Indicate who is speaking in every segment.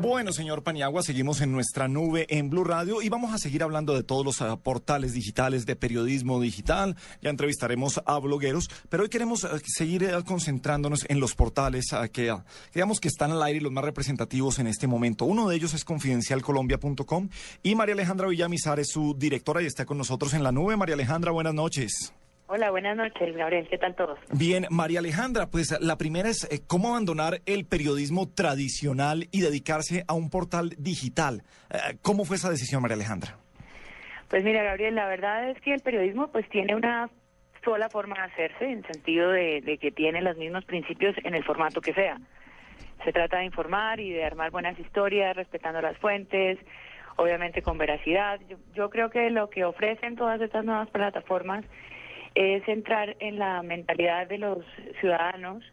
Speaker 1: Bueno, señor Paniagua, seguimos en nuestra nube en Blue Radio y vamos a seguir hablando de todos los uh, portales digitales de periodismo digital. Ya entrevistaremos a blogueros, pero hoy queremos uh, seguir uh, concentrándonos en los portales que digamos que están al aire y los más representativos en este momento. Uno de ellos es confidencialcolombia.com y María Alejandra Villamizar es su directora y está con nosotros en la nube. María Alejandra, buenas noches.
Speaker 2: Hola, buenas noches, Gabriel. ¿Qué tal todos?
Speaker 1: Bien, María Alejandra, pues la primera es eh, cómo abandonar el periodismo tradicional y dedicarse a un portal digital. Eh, ¿Cómo fue esa decisión, María Alejandra?
Speaker 2: Pues mira, Gabriel, la verdad es que el periodismo pues tiene una sola forma de hacerse, en sentido de, que tiene los mismos principios en el formato que sea. Se trata de informar y de armar buenas historias, respetando las fuentes, obviamente con veracidad. yo creo que lo que ofrecen todas estas nuevas plataformas es entrar en la mentalidad de los ciudadanos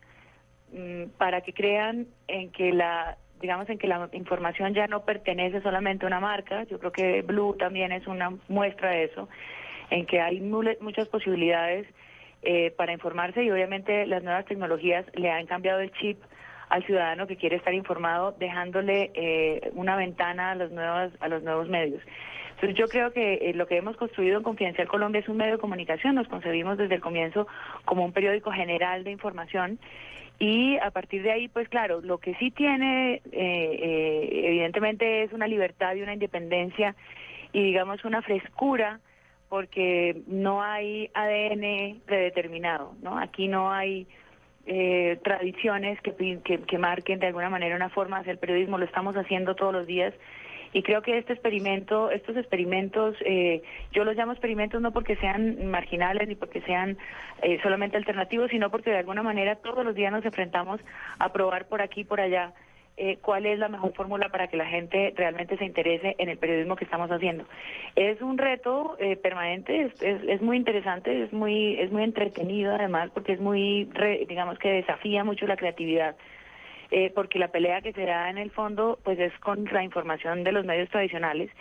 Speaker 2: mm, para que crean en que la digamos en que la información ya no pertenece solamente a una marca. Yo creo que Blue también es una muestra de eso en que hay muchas posibilidades eh, para informarse y obviamente las nuevas tecnologías le han cambiado el chip al ciudadano que quiere estar informado dejándole eh, una ventana a los nuevos a los nuevos medios. Entonces yo creo que eh, lo que hemos construido en Confidencial Colombia es un medio de comunicación, nos concebimos desde el comienzo como un periódico general de información. Y a partir de ahí, pues claro, lo que sí tiene eh, eh, evidentemente es una libertad y una independencia y digamos una frescura porque no hay ADN predeterminado, ¿no? Aquí no hay tradiciones que, que, que marquen de alguna manera una forma de hacer periodismo, lo estamos haciendo todos los días. Y creo que este experimento, estos experimentos, eh, yo los llamo experimentos no porque sean marginales ni porque sean eh, solamente alternativos, sino porque de alguna manera todos los días nos enfrentamos a probar por aquí y por allá eh, cuál es la mejor fórmula para que la gente realmente se interese en el periodismo que estamos haciendo. Es un reto permanente, es, muy interesante, es muy, es muy entretenido además porque es muy, digamos que desafía mucho la creatividad. Eh, porque la pelea que se da en el fondo pues es con la información de los medios tradicionales.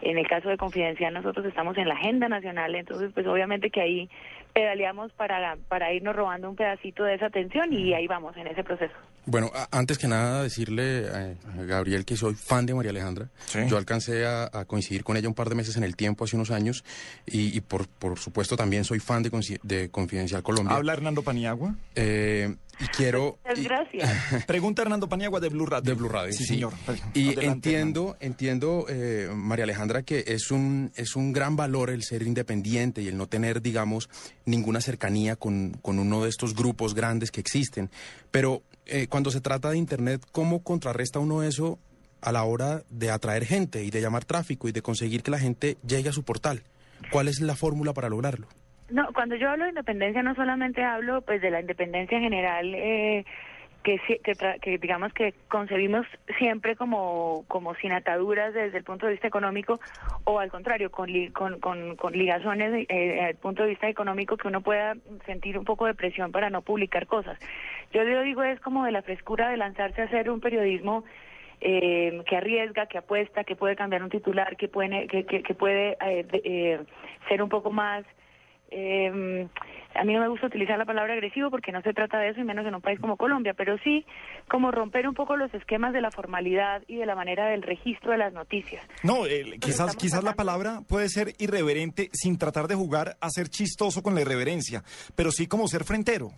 Speaker 2: En el caso de Confidencial nosotros estamos en la agenda nacional, entonces pues obviamente que ahí pedaleamos para, para irnos robando un pedacito de esa atención y ahí vamos en ese proceso.
Speaker 3: Bueno, antes que nada decirle a Gabriel que soy fan de María Alejandra. Yo alcancé a, coincidir con ella un par de meses en el tiempo, hace unos años, y, por, por supuesto también soy fan de, de Confidencial Colombia.
Speaker 1: ¿Habla Hernando Paniagua?
Speaker 3: Eh, y quiero...
Speaker 2: gracias.
Speaker 1: Pregunta Hernando Paniagua de Blue Radio.
Speaker 3: De Blue Radio,
Speaker 1: sí. señor.
Speaker 3: Y entiendo, entiendo eh, María Alejandra, que es un, es un gran valor el ser independiente y el no tener, digamos, ninguna cercanía con, con uno de estos grupos grandes que existen. Pero eh, cuando se trata de Internet, ¿cómo contrarresta uno eso a la hora de atraer gente y de llamar tráfico y de conseguir que la gente llegue a su portal? ¿Cuál es la fórmula para lograrlo?
Speaker 2: No, cuando yo hablo de independencia no solamente hablo pues de la independencia general eh, que, que, digamos que concebimos siempre como, como sin ataduras desde el punto de vista económico o al contrario, con, con, con, ligazones eh, desde el punto de vista económico que uno pueda sentir un poco de presión para no publicar cosas. Yo lo digo es como de la frescura de lanzarse a hacer un periodismo eh, que arriesga, que apuesta, que puede cambiar un titular, que puede, que, que, puede eh, ser un poco más eh, a mí no me gusta utilizar la palabra agresivo porque no se trata de eso y menos en un país como Colombia, pero sí como romper un poco los esquemas de la formalidad y de la manera del registro de las noticias.
Speaker 1: No, eh, quizás quizás la palabra puede ser irreverente sin tratar de jugar a ser chistoso con la irreverencia, pero sí como ser frentero.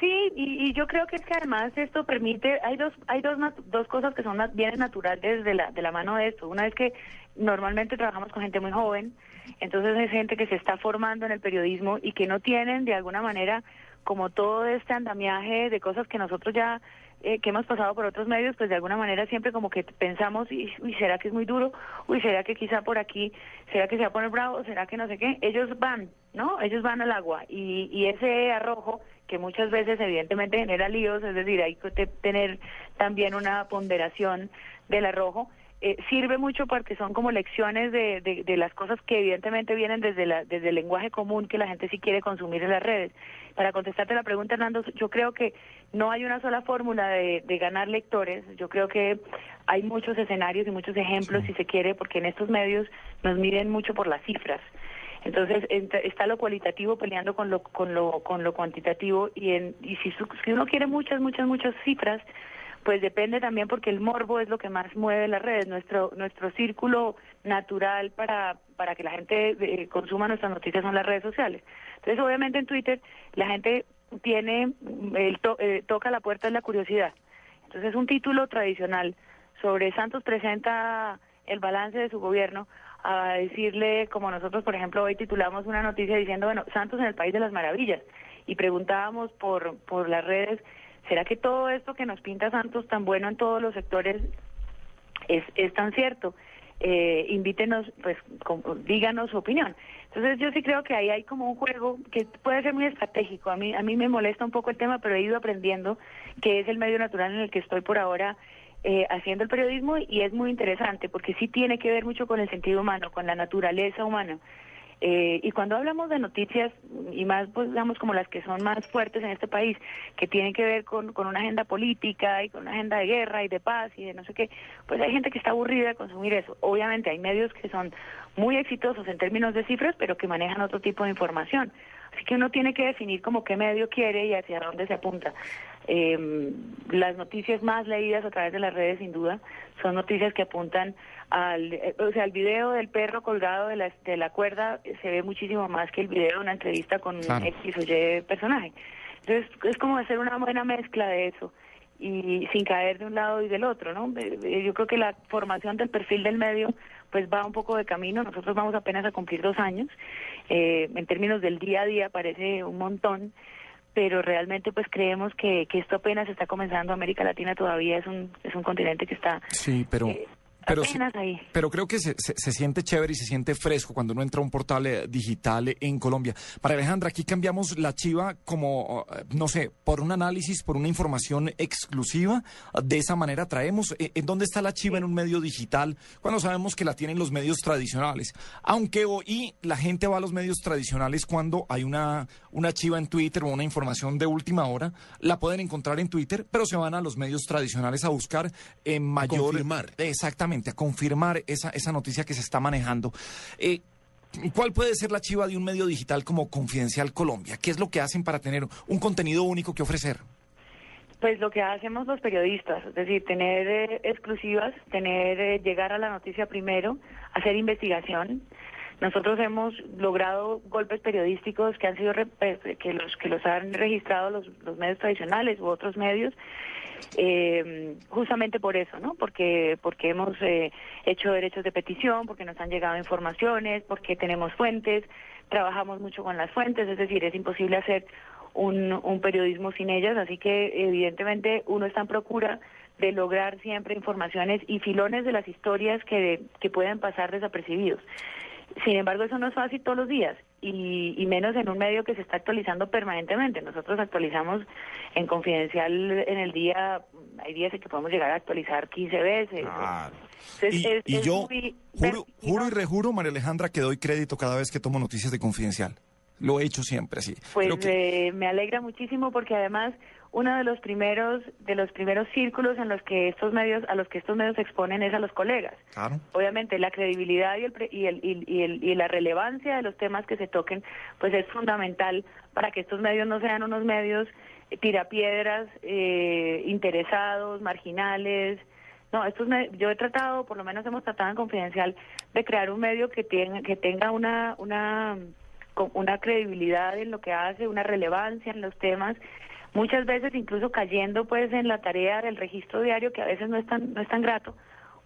Speaker 2: Sí, y, yo creo que es que además esto permite, hay dos, hay dos, dos cosas que son bienes naturales de la, de la mano de esto. Una es que normalmente trabajamos con gente muy joven, entonces es gente que se está formando en el periodismo y que no tienen de alguna manera como todo este andamiaje de cosas que nosotros ya eh, que hemos pasado por otros medios, pues de alguna manera siempre como que pensamos, y, uy, ¿será que es muy duro? Uy, ¿será que quizá por aquí, será que se va a poner bravo? ¿Será que no sé qué? Ellos van, ¿no? Ellos van al agua y, y ese arrojo que muchas veces evidentemente genera líos, es decir, hay que tener también una ponderación del arrojo, eh, sirve mucho porque son como lecciones de, de, las cosas que evidentemente vienen desde, la, desde el lenguaje común que la gente sí quiere consumir en las redes. Para contestarte la pregunta, Hernando, yo creo que no hay una sola fórmula de, de ganar lectores. Yo creo que hay muchos escenarios y muchos ejemplos, si se quiere, porque en estos medios nos miden mucho por las cifras. Entonces está lo cualitativo peleando con lo con lo con lo cuantitativo y en y si, si uno quiere muchas muchas muchas cifras pues depende también porque el morbo es lo que más mueve las redes, nuestro nuestro círculo natural para para que la gente eh, consuma nuestras noticias son las redes sociales. Entonces, obviamente en Twitter la gente tiene el eh, toca la puerta de la curiosidad. Entonces, un título tradicional sobre Santos presenta el balance de su gobierno a decirle, como nosotros, por ejemplo, hoy titulamos una noticia diciendo, bueno, Santos en el País de las Maravillas, y preguntábamos por, por las redes, ¿será que todo esto que nos pinta Santos tan bueno en todos los sectores es, es tan cierto? Eh, invítenos, pues díganos su opinión. Entonces yo sí creo que ahí hay como un juego que puede ser muy estratégico. A mí, a mí me molesta un poco el tema, pero he ido aprendiendo que es el medio natural en el que estoy por ahora eh, haciendo el periodismo y es muy interesante porque sí tiene que ver mucho con el sentido humano, con la naturaleza humana. Eh, y cuando hablamos de noticias, y más, pues, digamos, como las que son más fuertes en este país, que tienen que ver con, con una agenda política y con una agenda de guerra y de paz y de no sé qué, pues hay gente que está aburrida de consumir eso. Obviamente hay medios que son muy exitosos en términos de cifras, pero que manejan otro tipo de información. Así que uno tiene que definir como qué medio quiere y hacia dónde se apunta. Eh, las noticias más leídas a través de las redes, sin duda, son noticias que apuntan al, eh, o sea, el video del perro colgado de la, de la cuerda se ve muchísimo más que el video de una entrevista con X o Y personaje. Entonces, es como hacer una buena mezcla de eso y sin caer de un lado y del otro, ¿no? Eh, eh, yo creo que la formación del perfil del medio pues va un poco de camino, nosotros vamos apenas a cumplir dos años, en términos del día a día parece un montón, pero realmente pues creemos que, que esto apenas está comenzando, América Latina todavía es un, es un continente que está...
Speaker 1: Sí, pero pero, pero creo que se, se, siente chévere y se siente fresco cuando uno entra a un portal eh, digital en Colombia. Para Alejandra, aquí cambiamos la chiva como, eh, no sé, por un análisis, por una información exclusiva. De esa manera traemos. Eh, ¿En dónde está la chiva en un medio digital cuando sabemos que la tienen los medios tradicionales? Aunque hoy la gente va a los medios tradicionales cuando hay una, una chiva en Twitter o una información de última hora, la pueden encontrar en Twitter, pero se van a los medios tradicionales a buscar en mayor.
Speaker 3: Confirmar.
Speaker 1: Exactamente a confirmar esa, esa noticia que se está manejando. Eh, ¿Cuál puede ser la chiva de un medio digital como Confidencial Colombia? ¿Qué es lo que hacen para tener un contenido único que ofrecer?
Speaker 2: Pues lo que hacemos los periodistas, es decir, tener eh, exclusivas, tener eh, llegar a la noticia primero, hacer investigación. Nosotros hemos logrado golpes periodísticos que han sido que los que los han registrado los, los medios tradicionales u otros medios eh, justamente por eso, ¿no? Porque porque hemos eh, hecho derechos de petición, porque nos han llegado informaciones, porque tenemos fuentes, trabajamos mucho con las fuentes, es decir, es imposible hacer un, un periodismo sin ellas, así que evidentemente uno está en procura de lograr siempre informaciones y filones de las historias que, que pueden pasar desapercibidos. Sin embargo, eso no es fácil todos los días y, menos en un medio que se está actualizando permanentemente. Nosotros actualizamos en confidencial en el día, hay días en que podemos llegar a actualizar 15 veces.
Speaker 1: y, yo juro, juro y rejuro, María Alejandra, que doy crédito cada vez que tomo noticias de confidencial. Lo he hecho siempre así.
Speaker 2: Pues eh, me alegra muchísimo porque además uno de los primeros de los primeros círculos en los que estos medios a los que estos medios se exponen es a los colegas. Obviamente la credibilidad y el, y, el, y, el, y la relevancia de los temas que se toquen pues es fundamental para que estos medios no sean unos medios eh, tirapiedras eh, interesados, marginales. No, estos yo he tratado, por lo menos hemos tratado en confidencial de crear un medio que tenga que tenga una una una credibilidad en lo que hace, una relevancia en los temas muchas veces incluso cayendo pues en la tarea del registro diario que a veces no es tan, no es tan grato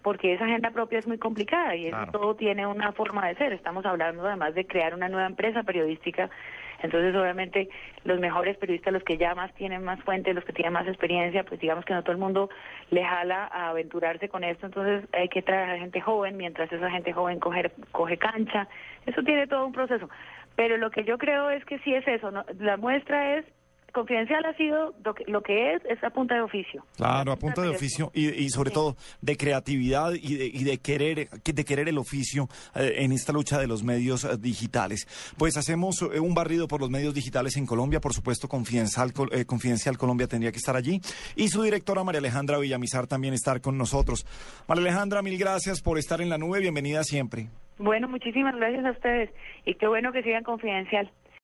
Speaker 2: porque esa agenda propia es muy complicada y eso todo tiene una forma de ser. Estamos hablando además de crear una nueva empresa periodística, entonces obviamente los mejores periodistas, los que ya más tienen más fuentes, los que tienen más experiencia, pues digamos que no todo el mundo le jala a aventurarse con esto, entonces hay que traer a gente joven mientras esa gente joven coge, coge cancha, eso tiene todo un proceso. Pero lo que yo creo es que sí es eso, la muestra es Confidencial ha sido lo que, es, es a punta de oficio.
Speaker 1: Claro, a punta de oficio y, sobre todo de creatividad y de, querer de querer el oficio eh, en esta lucha de los medios eh, digitales. Pues hacemos eh, un barrido por los medios digitales en Colombia, por supuesto Confidencial, Confidencial Colombia tendría que estar allí y su directora María Alejandra Villamizar también estar con nosotros. María Alejandra, mil gracias por estar en la nube, bienvenida siempre.
Speaker 2: Bueno, muchísimas gracias a ustedes y qué bueno que sigan Confidencial.